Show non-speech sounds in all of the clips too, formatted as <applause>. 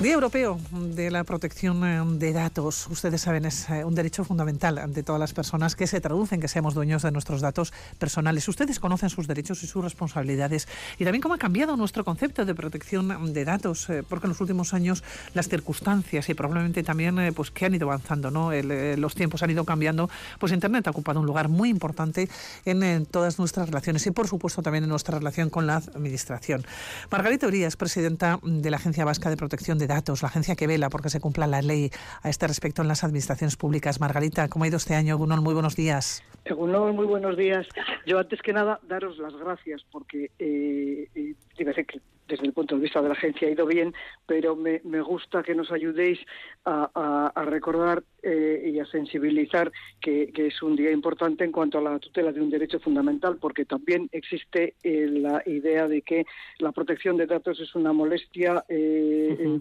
Día Europeo de la Protección eh, de Datos. Ustedes saben, es eh, un derecho fundamental ante todas las personas que se traducen que seamos dueños de nuestros datos personales. Ustedes conocen sus derechos y sus responsabilidades y también cómo ha cambiado nuestro concepto de protección de datos, eh, porque en los últimos años las circunstancias y probablemente también pues que han ido avanzando, ¿no? los tiempos han ido cambiando, pues Internet ha ocupado un lugar muy importante en, en, todas nuestras relaciones y por supuesto también en nuestra relación con la administración. Margarita Urias, presidenta de la Agencia Vasca de Protección de Datos, la agencia que vela porque se cumpla la ley a este respecto en las administraciones públicas. Margarita, ¿cómo ha ido este año? Gunol, muy buenos días. Gunol, muy buenos días. Yo antes que nada daros las gracias porque eh, eh que desde el punto de vista de la agencia ha ido bien, pero me, gusta que nos ayudéis a, recordar eh, y a sensibilizar que, es un día importante en cuanto a la tutela de un derecho fundamental, porque también existe eh, la idea de que la protección de datos es una molestia. Eh,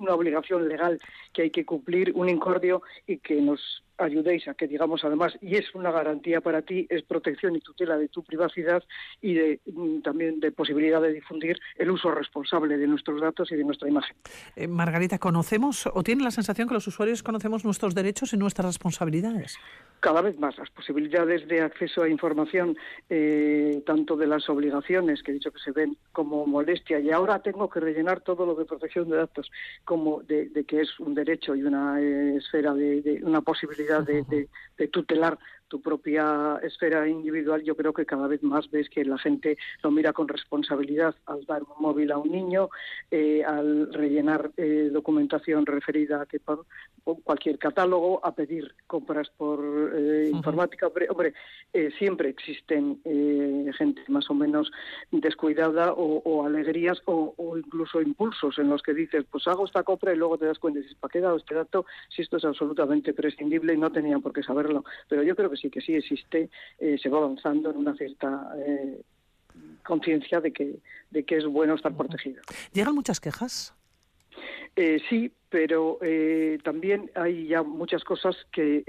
una obligación legal que hay que cumplir, un incordio y que nos ayudéis a que digamos además y es una garantía para ti es protección y tutela de tu privacidad y de mm, también de posibilidad de difundir el uso responsable de nuestros datos y de nuestra imagen. Eh, Margarita, ¿conocemos o tiene la sensación que los usuarios conocemos nuestros derechos y nuestras responsabilidades? cada vez más las posibilidades de acceso a información, eh, tanto de las obligaciones, que he dicho que se ven como molestia, y ahora tengo que rellenar todo lo de protección de datos, como de, que es un derecho y una eh, esfera de, una posibilidad de, tutelar tu propia esfera individual, yo creo que cada vez más ves que la gente lo mira con responsabilidad al dar un móvil a un niño, eh, al rellenar eh, documentación referida a que por, cualquier catálogo, a pedir compras por eh, informática. Hombre, siempre existen gente más o menos descuidada o, alegrías o, incluso impulsos en los que dices, pues hago esta compra y luego te das cuenta y dices, ¿para qué dado este dato si esto es absolutamente prescindible y no tenían por qué saberlo? Pero yo creo que sí que sí existe, eh, se va avanzando en una cierta eh, conciencia de que, de que es bueno estar protegido. ¿Llegan muchas quejas? Eh, sí, pero también hay ya muchas cosas que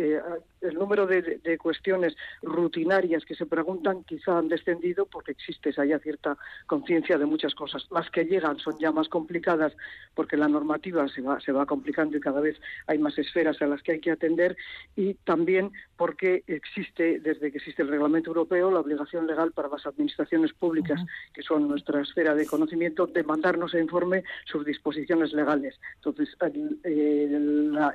el número de, cuestiones rutinarias que se preguntan quizá han descendido porque existe esa ya cierta conciencia de muchas cosas. Las que llegan son ya más complicadas porque la normativa se va, se va complicando y cada vez hay más esferas a las que hay que atender y también porque existe, desde que existe el reglamento europeo, la obligación legal para las administraciones públicas, que son nuestra esfera de conocimiento, de mandarnos a informe sus disposiciones legales. Entonces,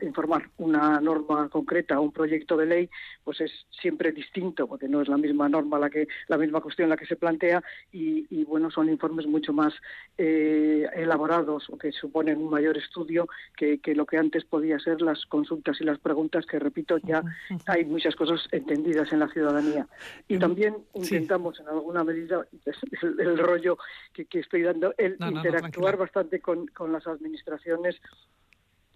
informar una norma concreta, un proyecto de ley, pues es siempre distinto, porque no es la misma norma la que la misma cuestión la que se plantea y, bueno son informes mucho más eh, elaborados o que suponen un mayor estudio que, lo que antes podía ser las consultas y las preguntas que repito ya hay muchas cosas entendidas en la ciudadanía. Y también intentamos en alguna medida el, rollo que, estoy dando el interactuar bastante con, con las administraciones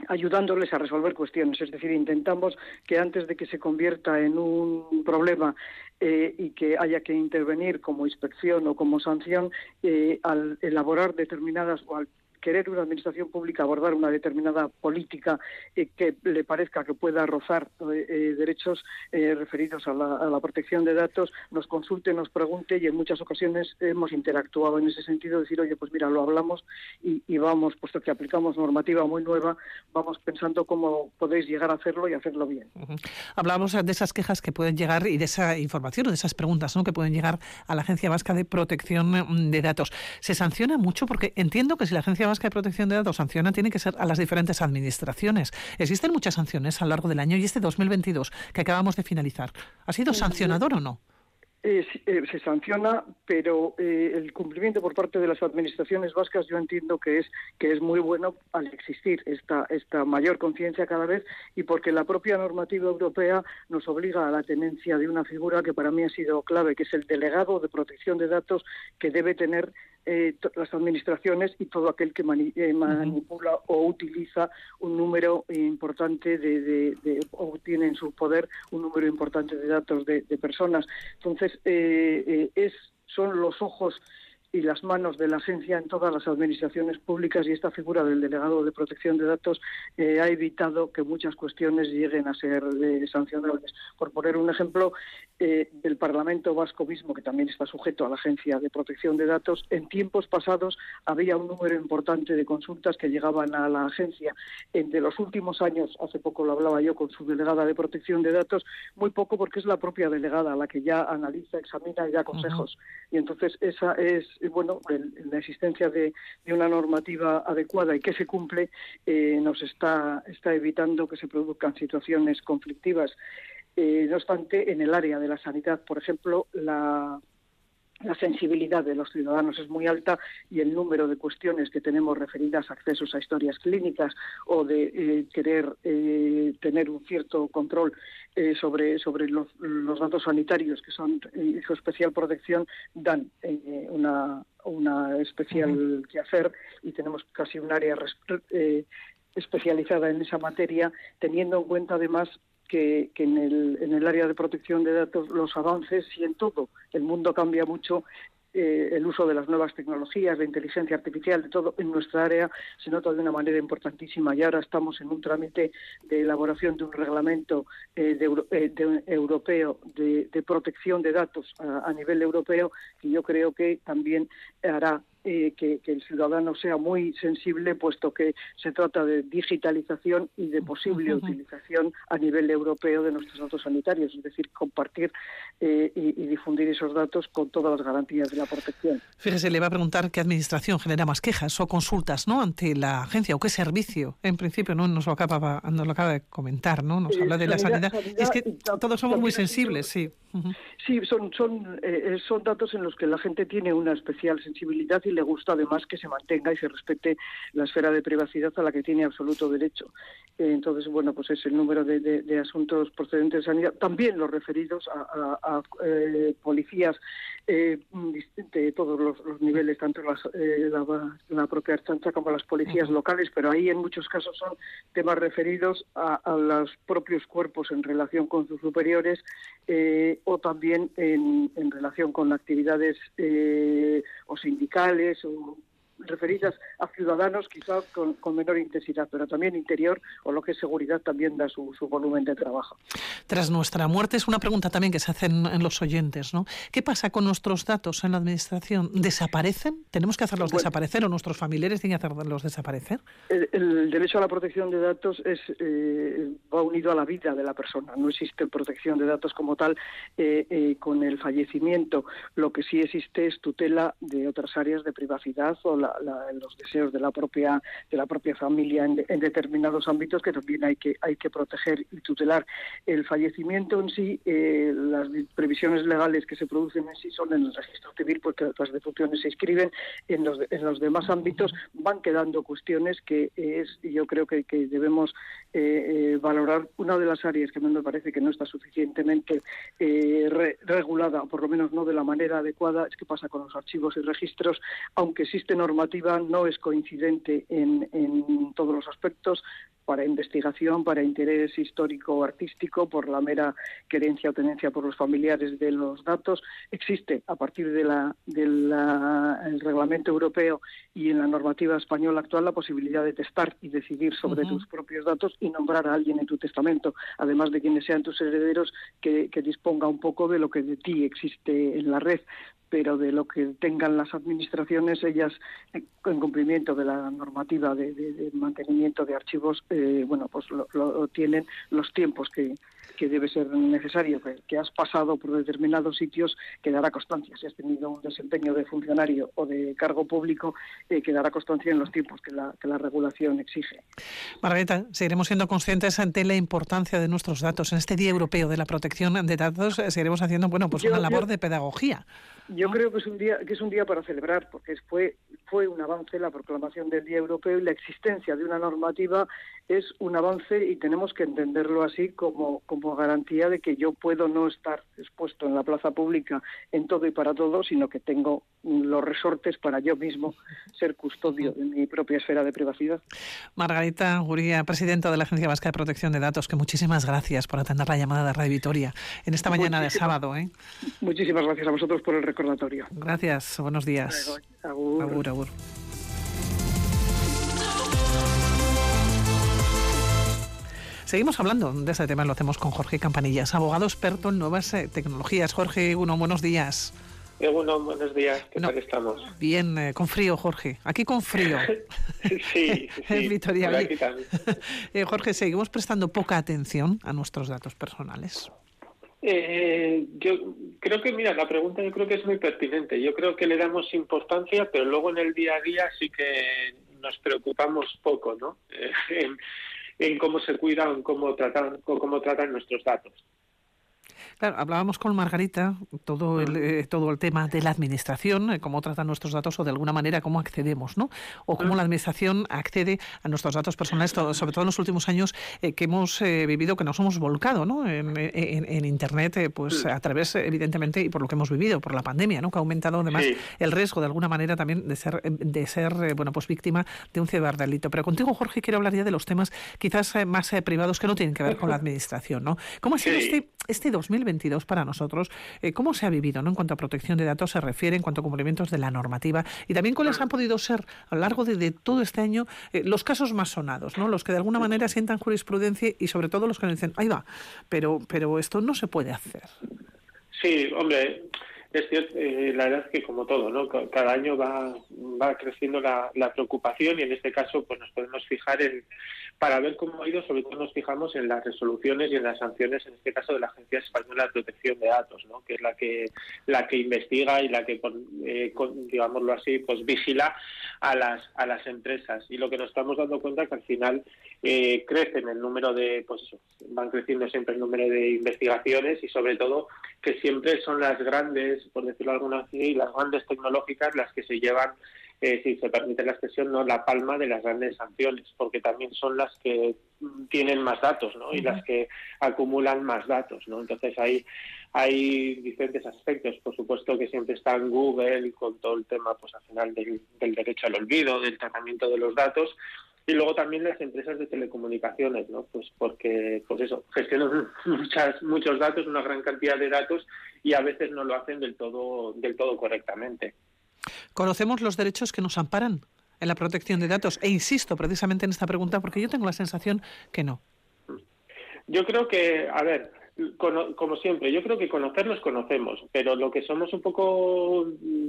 ayudándoles a resolver cuestiones. Es decir, intentamos que antes de que se convierta en un problema eh, y que haya que intervenir como inspección o como sanción, eh, al elaborar determinadas o al querer una administración pública abordar una determinada política eh, que le parezca que pueda rozar eh, eh, derechos referidos a la, protección de datos, nos consulte, nos pregunte y en muchas ocasiones hemos interactuado en ese sentido, decir, oye, pues mira, lo hablamos y, vamos, puesto que aplicamos normativa muy nueva, vamos pensando cómo podéis llegar a hacerlo y hacerlo bien. Hablábamos de esas quejas que pueden llegar y de esa información o de esas preguntas que pueden llegar a la Agencia Vasca de Protección mm, de Datos. ¿Se sanciona mucho? Porque entiendo que si la Agencia que de Protección de Datos sanciona tiene que ser a las diferentes administraciones. Existen muchas sanciones a lo largo del año y este 2022 que acabamos de finalizar, ¿ha sido sancionador o no? Eh, eh, se sanciona, pero eh, el cumplimiento por parte de las administraciones vascas yo entiendo que es que es muy bueno al existir esta esta mayor conciencia cada vez y porque la propia normativa europea nos obliga a la tenencia de una figura que para mí ha sido clave, que es el delegado de protección de datos que debe tener eh, las administraciones y todo aquel que eh, manipula o utiliza un número importante de, o tiene en su poder un número importante de datos de, personas. Entonces, eh, es son los ojos y las manos de la agencia en todas las administraciones públicas y esta figura del delegado de protección de datos eh, ha evitado que muchas cuestiones lleguen a ser eh, sancionables. Por poner un ejemplo, eh, el Parlamento Vasco mismo, que también está sujeto a la Agencia de Protección de Datos, en tiempos pasados había un número importante de consultas que llegaban a la agencia. de los últimos años, hace poco lo hablaba yo con su delegada de Protección de Datos, muy poco porque es la propia delegada la que ya analiza, examina y da consejos. Y entonces esa es bueno, la existencia de, una normativa adecuada y que se cumple eh, nos está, está evitando que se produzcan situaciones conflictivas. Eh, no obstante, en el área de la sanidad, por ejemplo, la, la sensibilidad de los ciudadanos es muy alta y el número de cuestiones que tenemos referidas a accesos a historias clínicas o de eh, querer eh, tener un cierto control eh, sobre, sobre los, datos sanitarios que son su especial protección dan una, una especial que hacer y tenemos casi un área especializada en esa materia, teniendo en cuenta además que, en, el, en el área de protección de datos los avances y en todo. El mundo cambia mucho eh, el uso de las nuevas tecnologías, de inteligencia artificial, de todo en nuestra área se nota de una manera importantísima. Y ahora estamos en un trámite de elaboración de un reglamento eh, eh, europeo de, protección de datos a, nivel europeo que yo creo que también hará eh, que, el ciudadano sea muy sensible, puesto que se trata de digitalización y de posible utilización a nivel europeo de nuestros datos sanitarios, es decir, compartir eh, y, difundir esos datos con todas las garantías de la protección. Fíjese, le va a preguntar qué administración genera más quejas o consultas ¿no? ante la agencia o qué servicio. En principio no nos lo acaba, nos lo acaba de comentar, ¿no? Nos habla de la sanidad. es que todos somos muy sensibles, sí. Sí, son, son, eh, son datos en los que la gente tiene una especial sensibilidad y le gusta además que se mantenga y se respete la esfera de privacidad a la que tiene absoluto derecho. Eh, entonces, bueno, pues es el número de, asuntos procedentes de sanidad, también los referidos a, eh, policías de todos los, niveles, tanto la, propia chancha como las policías locales, pero ahí en muchos casos son temas referidos a, los propios cuerpos en relación con sus superiores o también en, en relación con actividades eh, o sindicales o referidas a ciudadanos quizás con, menor intensidad, pero también interior o lo que es seguridad también da su, volumen de trabajo. Tras nuestra muerte es una pregunta también que se hacen en los oyentes, ¿no? ¿Qué pasa con nuestros datos en la administración? ¿Desaparecen? ¿Tenemos que hacerlos desaparecer o nuestros familiares tienen que hacerlos desaparecer? El, derecho a la protección de datos es eh, va unido a la vida de la persona. No existe protección de datos como tal eh, eh, con el fallecimiento. Lo que sí existe es tutela de otras áreas de privacidad o la los deseos de la propia de la propia familia en, determinados ámbitos que también hay que hay que proteger y tutelar. El fallecimiento en sí eh, las previsiones legales que se producen en sí son en el registro civil porque las defunciones se inscriben en los en los demás ámbitos van quedando cuestiones que es yo creo que, debemos eh, eh, valorar. Una de las áreas que me parece que no está suficientemente regulada por lo menos no de la manera adecuada es qué pasa con los archivos y registros aunque existe norma no es coincidente en, en todos los aspectos para investigación, para interés histórico o artístico, por la mera querencia o tenencia por los familiares de los datos. Existe a partir del de reglamento europeo y en la normativa española actual la posibilidad de testar y decidir sobre tus propios datos y nombrar a alguien en tu testamento, además de quienes sean tus herederos, que, que disponga un poco de lo que de ti existe en la red pero de lo que tengan las administraciones, ellas, en cumplimiento de la normativa de, mantenimiento de archivos, eh, bueno, pues lo, tienen los tiempos que, que debe ser necesario, que, has pasado por determinados sitios, que dará constancia. Si has tenido un desempeño de funcionario o de cargo público, eh, que dará constancia en los tiempos que la, que la regulación exige. Margarita, seguiremos siendo conscientes ante la importancia de nuestros datos. En este Día Europeo de la Protección de Datos eh, seguiremos haciendo bueno, pues una labor de pedagogía. Yo creo que es un día que es un día para celebrar porque fue fue un avance la proclamación del Día Europeo y la existencia de una normativa es un avance y tenemos que entenderlo así como como garantía de que yo puedo no estar expuesto en la plaza pública en todo y para todo, sino que tengo los resortes para yo mismo ser custodio de mi propia esfera de privacidad. Margarita Guría, presidenta de la Agencia Vasca de Protección de Datos, que muchísimas gracias por atender la llamada de Radio Vitoria en esta mañana de sábado. ¿eh? Muchísimas gracias a vosotros por el recordatorio. Gracias, buenos días. Agur. agur. agur. Seguimos hablando de ese tema, lo hacemos con Jorge Campanillas, abogado experto en nuevas eh, tecnologías. Jorge, uno, buenos días. Bueno, buenos días, ¿qué tal estamos? Bien, eh, con frío, Jorge. Aquí con frío. <laughs> sí, sí. <laughs> Victoria. <laughs> Eh, Jorge, seguimos prestando poca atención a nuestros datos personales. Eh, yo creo que, mira, la pregunta yo creo que es muy pertinente. Yo creo que le damos importancia, pero luego en el día a día sí que nos preocupamos poco, ¿no? <laughs> en cómo se cuidan, cómo tratan, cómo tratan nuestros datos. Claro, hablábamos con Margarita todo el, eh, todo el tema de la administración, eh, cómo tratan nuestros datos o de alguna manera cómo accedemos, ¿no? O cómo la administración accede a nuestros datos personales, sobre todo en los últimos años eh, que hemos vivido, que nos hemos volcado, ¿no? En, Internet, pues a través, evidentemente, y por lo que hemos vivido, por la pandemia, ¿no? Que ha aumentado además el riesgo de alguna manera también de ser, de ser bueno, pues víctima de un ciberdelito. Pero contigo, Jorge, quiero hablar ya de los temas quizás más privados que no tienen que ver con la <laughs> administración, ¿no? ¿Cómo ha sido este, este 2020? Para nosotros. Eh, ¿Cómo se ha vivido ¿no? en cuanto a protección de datos se refiere, en cuanto a cumplimientos de la normativa? Y también cuáles han podido ser a lo largo de, todo este año eh, los casos más sonados, ¿no? los que de alguna manera sientan jurisprudencia y sobre todo los que nos dicen, ahí va, pero, pero esto no se puede hacer. Sí, hombre, es cierto, eh, la verdad es que como todo, ¿no? Cada año va, creciendo la, preocupación y en este caso pues nos podemos fijar en, para ver cómo ha ido, sobre todo nos fijamos en las resoluciones y en las sanciones, en este caso de la Agencia Española de Protección de Datos, ¿no? que es la que la que investiga y la que, eh, digámoslo así, pues vigila a las a las empresas. Y lo que nos estamos dando cuenta es que al final eh, crecen el número de, pues van creciendo siempre el número de investigaciones y sobre todo que siempre son las grandes, por decirlo alguna así, las grandes tecnológicas las que se llevan eh, si se permite la expresión, no la palma de las grandes sanciones, porque también son las que tienen más datos ¿no? y las que acumulan más datos. ¿no? Entonces hay, hay diferentes aspectos. Por supuesto que siempre está en Google con todo el tema pues al final del, derecho al olvido, del tratamiento de los datos, y luego también las empresas de telecomunicaciones, ¿no? Pues porque, pues eso, gestionan <laughs> muchas, muchos datos, una gran cantidad de datos y a veces no lo hacen del todo, del todo correctamente. ¿Conocemos los derechos que nos amparan en la protección de datos? E insisto precisamente en esta pregunta porque yo tengo la sensación que no. Yo creo que, a ver, como siempre, yo creo que conocernos conocemos, pero lo que somos un poco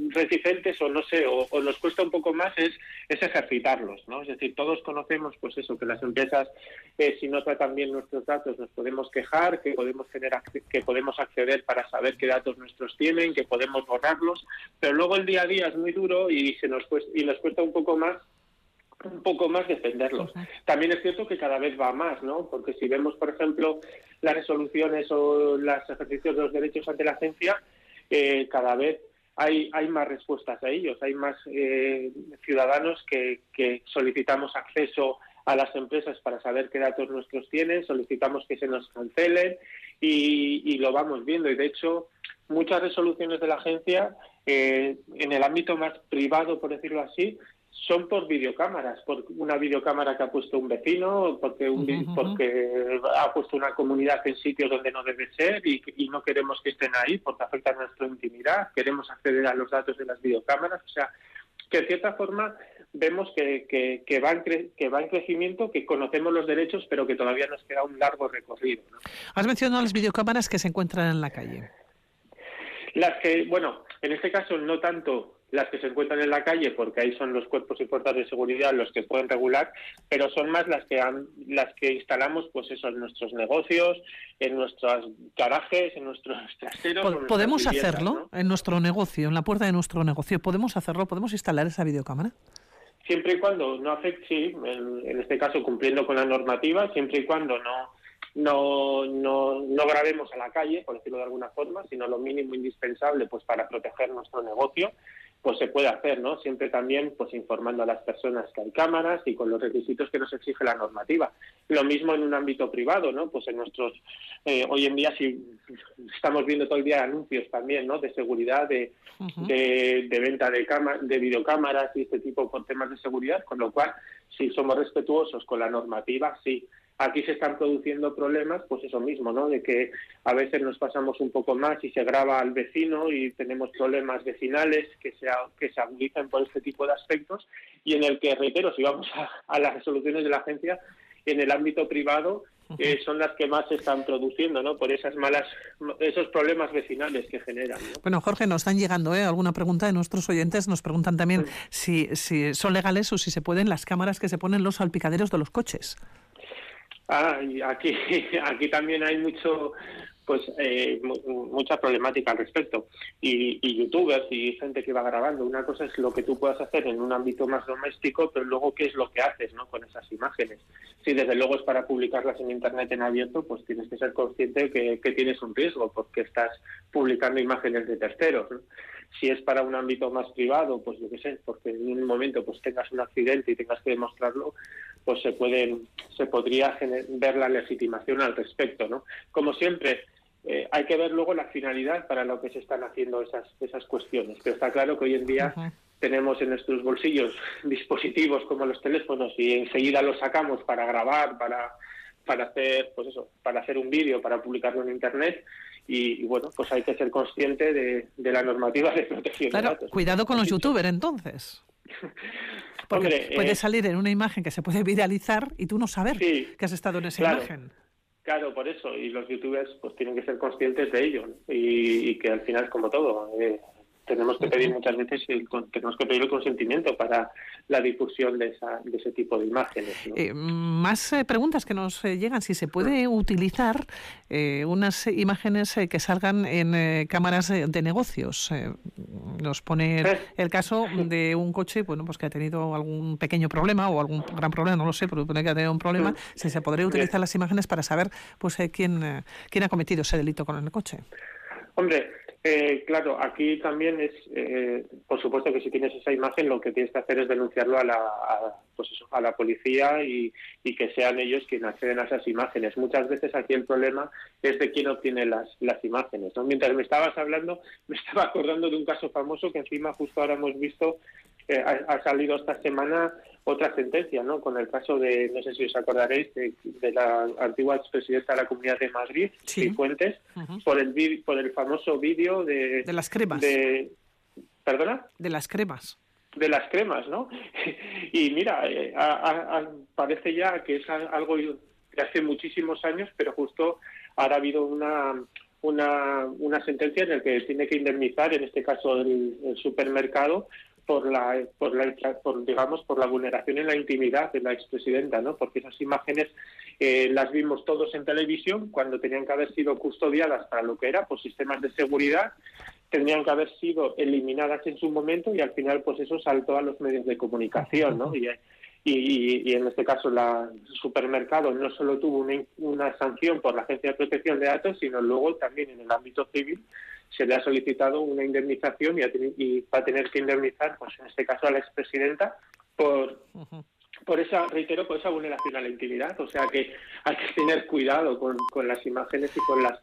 reticentes o no sé, o, nos cuesta un poco más es, es, ejercitarlos, ¿no? Es decir, todos conocemos, pues eso, que las empresas, eh, si no tratan bien nuestros datos, nos podemos quejar, que podemos tener, que podemos acceder para saber qué datos nuestros tienen, que podemos borrarlos, pero luego el día a día es muy duro y se nos cuesta, y nos cuesta un poco más un poco más defenderlos. También es cierto que cada vez va más, ¿no? Porque si vemos, por ejemplo, las resoluciones o los ejercicios de los derechos ante la agencia, eh, cada vez hay, hay más respuestas a ellos, hay más eh, ciudadanos que, que solicitamos acceso a las empresas para saber qué datos nuestros tienen, solicitamos que se nos cancelen y, y lo vamos viendo. Y de hecho, muchas resoluciones de la agencia, eh, en el ámbito más privado, por decirlo así, son por videocámaras, por una videocámara que ha puesto un vecino, porque, un, porque ha puesto una comunidad en sitios donde no debe ser y, no queremos que estén ahí porque afecta a nuestra intimidad, queremos acceder a los datos de las videocámaras, o sea, que de cierta forma vemos que, que, que, va, en que va en crecimiento, que conocemos los derechos, pero que todavía nos queda un largo recorrido. Has mencionado las videocámaras que se encuentran en la calle. Las que, bueno, en este caso no tanto las que se encuentran en la calle, porque ahí son los cuerpos y fuerzas de seguridad los que pueden regular, pero son más las que las que instalamos, pues eso, en nuestros negocios, en nuestros garajes, en nuestros <laughs> traseros. ¿Podemos hacerlo en nuestro negocio, en la puerta de nuestro negocio? ¿Podemos hacerlo? ¿Podemos instalar esa videocámara? Siempre y cuando no afecte, sí, en, este caso cumpliendo con la normativa, siempre y cuando no no, no, no grabemos a la calle, por decirlo de alguna forma, sino lo mínimo indispensable pues para proteger nuestro negocio pues se puede hacer, ¿no? Siempre también pues informando a las personas que hay cámaras y con los requisitos que nos exige la normativa. Lo mismo en un ámbito privado, ¿no? Pues en nuestros eh, hoy en día si estamos viendo todo el día anuncios también, ¿no? De seguridad, de, de, venta de de videocámaras y este tipo con temas de seguridad, con lo cual si somos respetuosos con la normativa, sí. Aquí se están produciendo problemas, pues eso mismo, ¿no? De que a veces nos pasamos un poco más y se graba al vecino y tenemos problemas vecinales que se, que se agudizan por este tipo de aspectos y en el que, reitero, si vamos a las resoluciones de la agencia, en el ámbito privado eh, son las que más se están produciendo, ¿no? Por esas malas, esos problemas vecinales que generan. Bueno, Jorge, nos están llegando ¿eh? alguna pregunta de nuestros oyentes. Nos preguntan también si, si son legales o si se pueden las cámaras que se ponen los salpicaderos de los coches. Ah, aquí, <laughs> aquí también hay mucho, pues eh, mucha problemática al respecto. Y, youtubers y gente que va grabando. Una cosa es lo que tú puedas hacer en un ámbito más doméstico, pero luego qué es lo que haces ¿no? con esas imágenes. Si desde luego es para publicarlas en Internet en abierto, pues tienes que ser consciente que, que tienes un riesgo porque estás publicando imágenes de terceros. Si es para un ámbito más privado, pues yo qué sé, porque en un momento pues tengas un accidente y tengas que demostrarlo, pues se pueden se podría ver la legitimación al respecto, ¿no? Como siempre, eh, hay que ver luego la finalidad para lo que se están haciendo esas, esas cuestiones. Pero está claro que hoy en día tenemos en nuestros bolsillos <laughs> dispositivos como los teléfonos y enseguida los sacamos para grabar, para, para hacer, pues eso, para hacer un vídeo, para publicarlo en internet. Y, bueno, pues hay que ser consciente de, la normativa de protección de datos. Cuidado con los youtubers entonces. Porque puede eh, salir en una imagen que se puede viralizar y tú no saber que has estado en esa imagen. Claro, por eso. Y los youtubers pues tienen que ser conscientes de ello. Y, que al final es como todo. Eh, tenemos que pedir muchas veces el, tenemos que pedir el consentimiento para la difusión de, esa, de ese tipo de imágenes. Eh, más eh, preguntas que nos eh, llegan. Si se puede utilizar unas imágenes que salgan en cámaras de negocios. nos pone el caso de un coche bueno, pues que ha tenido algún pequeño problema o algún gran problema, no lo sé, pero pone que ha tenido un problema. Si se podría utilizar las imágenes para saber pues quién, quién ha cometido ese delito con el coche. Hombre, eh, claro, aquí también es, eh, por supuesto que si tienes esa imagen, lo que tienes que hacer es denunciarlo a la, a, pues a la policía y, que sean ellos quienes acceden a esas imágenes. Muchas veces aquí el problema es de quién obtiene las, las imágenes. Mientras me estabas hablando, <laughs> me estaba acordando de un caso famoso que encima justo ahora hemos visto, eh, ha, salido esta semana otra sentencia, ¿no? Con el caso de, no sé si os acordaréis, de, la antigua expresidenta de la Comunidad de Madrid, sí. Fuentes, por el por el famoso vídeo de... De las cremas. De, ¿Perdona? De las cremas. De las cremas, ¿no? <laughs> y mira, eh, parece ya que es algo de hace muchísimos años, pero justo ahora ha habido una, una, una sentencia en la que tiene que indemnizar, en este caso el supermercado, por la, por la por, digamos por la vulneración en la intimidad de la expresidenta, ¿no? Porque esas imágenes eh, las vimos todos en televisión cuando tenían que haber sido custodiadas para lo que era, por sistemas de seguridad, tendrían que haber sido eliminadas en su momento y al final pues eso saltó a los medios de comunicación, ¿no? Y, y, en este caso la supermercado no solo tuvo una, una sanción por la Agencia de Protección de Datos, sino luego también en el ámbito civil se le ha solicitado una indemnización y, va a tener que indemnizar, pues en este caso a la expresidenta, por, por esa, reitero, por esa vulneración a la intimidad. O sea que hay que tener cuidado con, con las imágenes y con las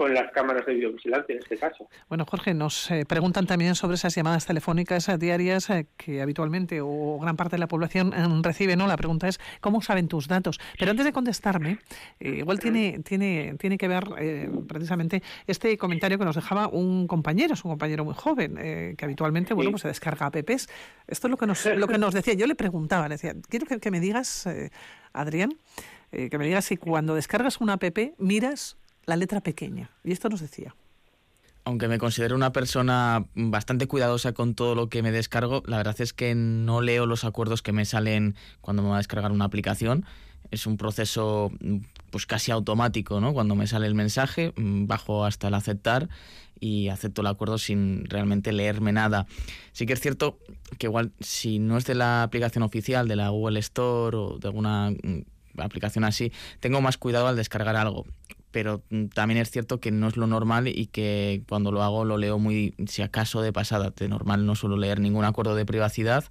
con las cámaras de videovigilancia en este caso. Bueno, Jorge, nos eh, preguntan también sobre esas llamadas telefónicas eh, diarias eh, que habitualmente o gran parte de la población recibe, ¿no? La pregunta es cómo saben tus datos. Pero antes de contestarme, igual tiene tiene tiene que ver precisamente este comentario que nos dejaba un compañero, es un compañero muy joven que habitualmente, bueno, pues se descarga apps. Esto es lo que nos lo que nos decía. Yo le preguntaba, le decía, quiero que, que me digas, Adrián, que me digas si cuando descargas una app miras la letra pequeña. Y esto nos decía. Aunque me considero una persona bastante cuidadosa con todo lo que me descargo, la verdad es que no leo los acuerdos que me salen cuando me va a descargar una aplicación. Es un proceso pues casi automático, ¿no? Cuando me sale el mensaje, mm, bajo hasta el aceptar y acepto el acuerdo sin realmente leerme nada. Sí que es cierto que igual si no es de la aplicación oficial, de la Google Store o de alguna mm, aplicación así, tengo más cuidado al descargar algo pero mm, también es cierto que no es lo normal y que cuando lo hago lo leo muy, si acaso, de pasada. De normal no suelo leer ningún acuerdo de privacidad.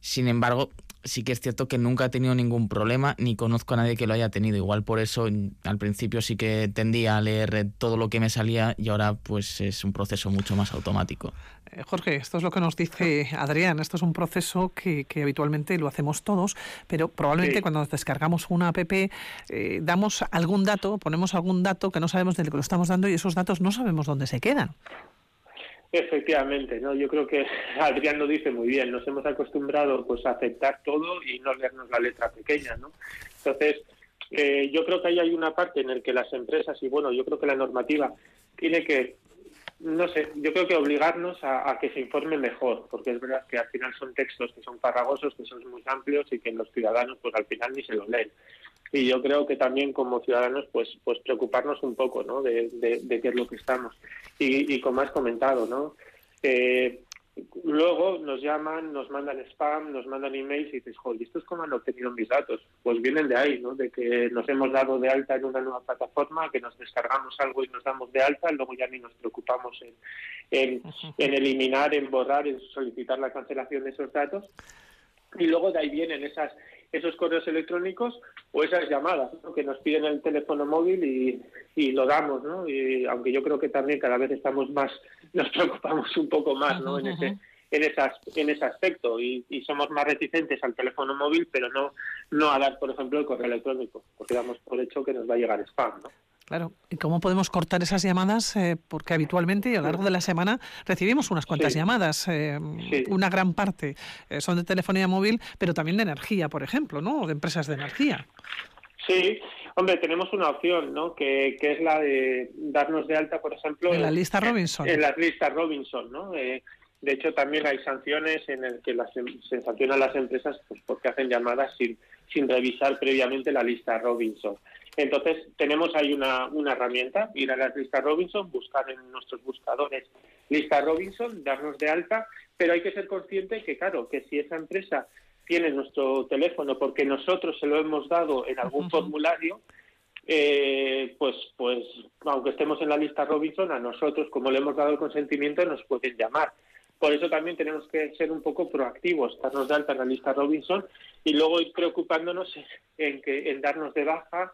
Sin embargo, sí que es cierto que nunca he tenido ningún problema ni conozco a nadie que lo haya tenido. Igual por eso al principio sí que tendía a leer todo lo que me salía y ahora pues es un proceso mucho más automático. Eh, Jorge, esto es lo que nos dice Adrián. Esto es un proceso que, habitualmente lo hacemos todos, pero probablemente cuando nos descargamos una app eh, damos algún dato, ponemos algún dato que no sabemos de lo que lo estamos dando y esos datos no sabemos dónde se quedan. Efectivamente, no, yo creo que <laughs> Adrián lo dice muy bien. Nos hemos acostumbrado pues a aceptar todo y no leernos la letra pequeña, ¿no? Entonces, eh, yo creo que ahí hay una parte en la que las empresas y bueno, yo creo que la normativa tiene que no sé, yo creo que obligarnos a, que se informe mejor, porque es verdad que al final son textos que son farragosos, que son muy amplios y que los ciudadanos pues al final ni se los leen. Y yo creo que también como ciudadanos pues pues preocuparnos un poco ¿no? de, de, qué es lo que estamos. Y, y como has comentado, ¿no? Eh, Luego nos llaman, nos mandan spam, nos mandan emails y dices, joder, ¿esto es cómo han obtenido mis datos? Pues vienen de ahí, ¿no? De que nos hemos dado de alta en una nueva plataforma, que nos descargamos algo y nos damos de alta, luego ya ni nos preocupamos en, en eliminar, en borrar, en solicitar la cancelación de esos datos. Y luego de ahí vienen esas esos correos electrónicos o esas llamadas que nos piden el teléfono móvil y, y, lo damos, ¿no? Y aunque yo creo que también cada vez estamos más, <laughs> nos preocupamos un poco más, ¿no? En ese en, esas, en ese aspecto y, y, somos más reticentes al teléfono móvil, pero no no a dar, por ejemplo, el correo electrónico, porque damos por hecho que nos va a llegar spam, ¿no? Claro. ¿Y cómo podemos cortar esas llamadas? Eh, porque habitualmente a lo largo de la semana recibimos unas cuantas llamadas, eh, una gran parte eh, son de telefonía móvil, pero también de energía, por ejemplo, ¿no? de empresas de energía. Sí, hombre, tenemos una opción, ¿no? Que, es la de darnos de alta, por ejemplo, en la lista Robinson. En, las listas Robinson, ¿no? de hecho, también hay sanciones en el que las, em, se sancionan las empresas pues, porque hacen llamadas sin, sin revisar previamente la lista Robinson. Entonces, tenemos ahí una, una herramienta, ir a las listas Robinson, buscar en nuestros buscadores lista Robinson, darnos de alta, pero hay que ser consciente que, claro, que si esa empresa tiene nuestro teléfono porque nosotros se lo hemos dado en algún formulario, eh, pues, pues, aunque estemos en la lista Robinson, a nosotros, como le hemos dado el consentimiento, nos pueden llamar. Por eso también tenemos que ser un poco proactivos, darnos de alta en la lista Robinson y luego ir preocupándonos en, que, en darnos de baja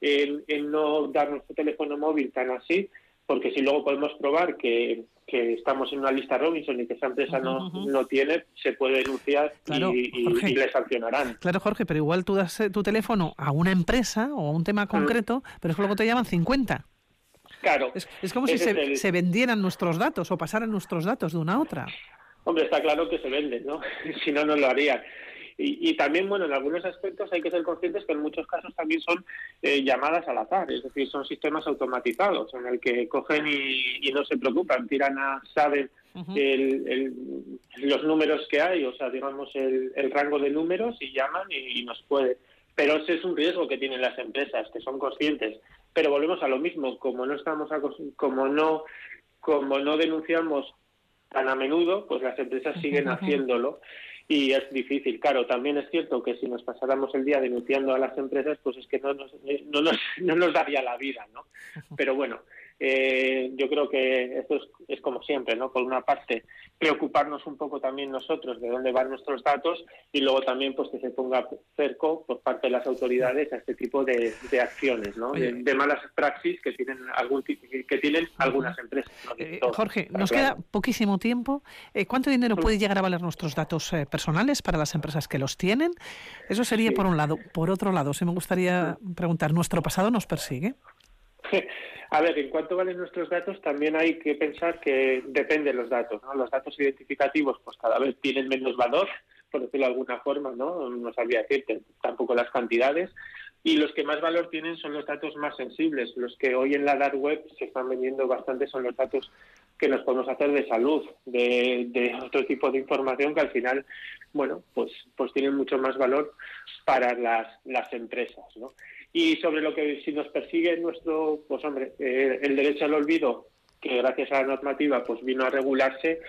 en, no dar nuestro teléfono móvil tan así, porque si luego podemos probar que, estamos en una lista Robinson y que esa empresa no, no tiene, se puede denunciar y, le sancionarán. Claro, Jorge, pero igual tú das eh, tu teléfono a una empresa o a un tema concreto, pero es que luego te llaman 50. Claro. Es, como si se, se, vendieran nuestros datos o pasaran nuestros datos de una a otra. Hombre, está claro que se venden, ¿no? <laughs> si no, no lo harían. Y, también, bueno, en algunos aspectos hay que ser conscientes que en muchos casos también son eh, llamadas al azar, es decir, son sistemas automatizados en el que cogen y, no se preocupan, tiran a, saben los números que hay, o sea, digamos, el, rango de números y llaman y, nos puede. Pero ese es un riesgo que tienen las empresas, que son conscientes. Pero volvemos a lo mismo, como no estamos como no como no denunciamos tan a menudo, pues las empresas siguen haciéndolo y es difícil. Claro, también es cierto que si nos pasáramos el día denunciando a las empresas, pues es que no nos, no nos, <laughs> no nos daría la vida, ¿no? Pero bueno, eh, yo creo que esto es, como siempre, ¿no? Por una parte, preocuparnos un poco también nosotros de dónde van nuestros datos y luego también pues que se ponga cerco por parte de las autoridades a este tipo de, acciones, ¿no? De, malas praxis que tienen algún que tienen algunas empresas. Eh, Jorge, nos queda poquísimo tiempo. Eh, ¿Cuánto dinero puede llegar a valer nuestros datos personales para las empresas que los tienen? Eso sería por un lado. Por otro lado, si me gustaría preguntar, ¿nuestro pasado nos persigue? <laughs> A ver, en cuanto valen nuestros datos, también hay que pensar que depende de los datos. ¿no? Los datos identificativos, pues cada vez tienen menos valor, por decirlo de alguna forma, ¿no? No sabría decirte tampoco las cantidades. Y los que más valor tienen son los datos más sensibles. Los que hoy en la dark web se están vendiendo bastante son los datos que nos podemos hacer de salud, de, otro tipo de información que al final, bueno, pues, pues tienen mucho más valor para las empresas, ¿no? Y sobre lo que si nos persigue nuestro, pues hombre, eh, el derecho al olvido, que gracias a la normativa pues vino a regularse,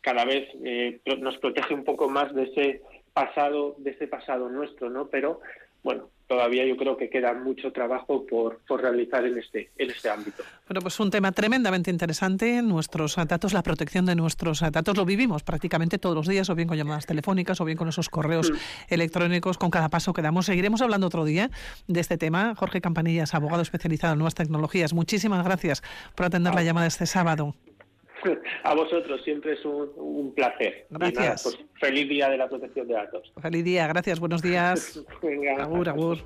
cada vez eh, nos protege un poco más de ese pasado, de ese pasado nuestro, ¿no? Pero bueno, todavía yo creo que queda mucho trabajo por, por realizar en este, en este ámbito. Bueno, pues un tema tremendamente interesante. Nuestros datos, la protección de nuestros datos, lo vivimos prácticamente todos los días, o bien con llamadas telefónicas, o bien con esos correos mm. electrónicos, con cada paso que damos. Seguiremos hablando otro día de este tema. Jorge Campanillas, abogado especializado en nuevas tecnologías. Muchísimas gracias por atender la llamada este sábado. <laughs> A vosotros, siempre es un, placer. Gracias. Pues, feliz día de la protección de datos. Feliz día, gracias, buenos días. <laughs> Venga, agur, agur.